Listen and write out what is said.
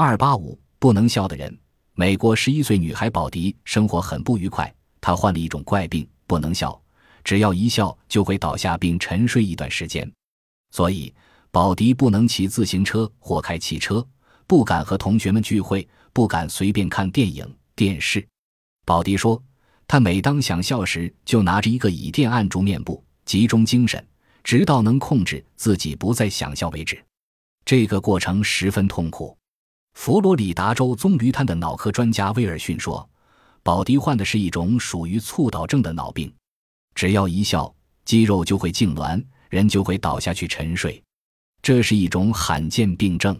二八五不能笑的人。美国十一岁女孩宝迪生活很不愉快，她患了一种怪病，不能笑，只要一笑就会倒下并沉睡一段时间。所以，宝迪不能骑自行车或开汽车，不敢和同学们聚会，不敢随便看电影、电视。宝迪说，他每当想笑时，就拿着一个椅垫按住面部，集中精神，直到能控制自己不再想笑为止。这个过程十分痛苦。佛罗里达州棕榈滩的脑科专家威尔逊说，宝迪患的是一种属于猝倒症的脑病，只要一笑，肌肉就会痉挛。人就会倒下去沉睡，这是一种罕见病症。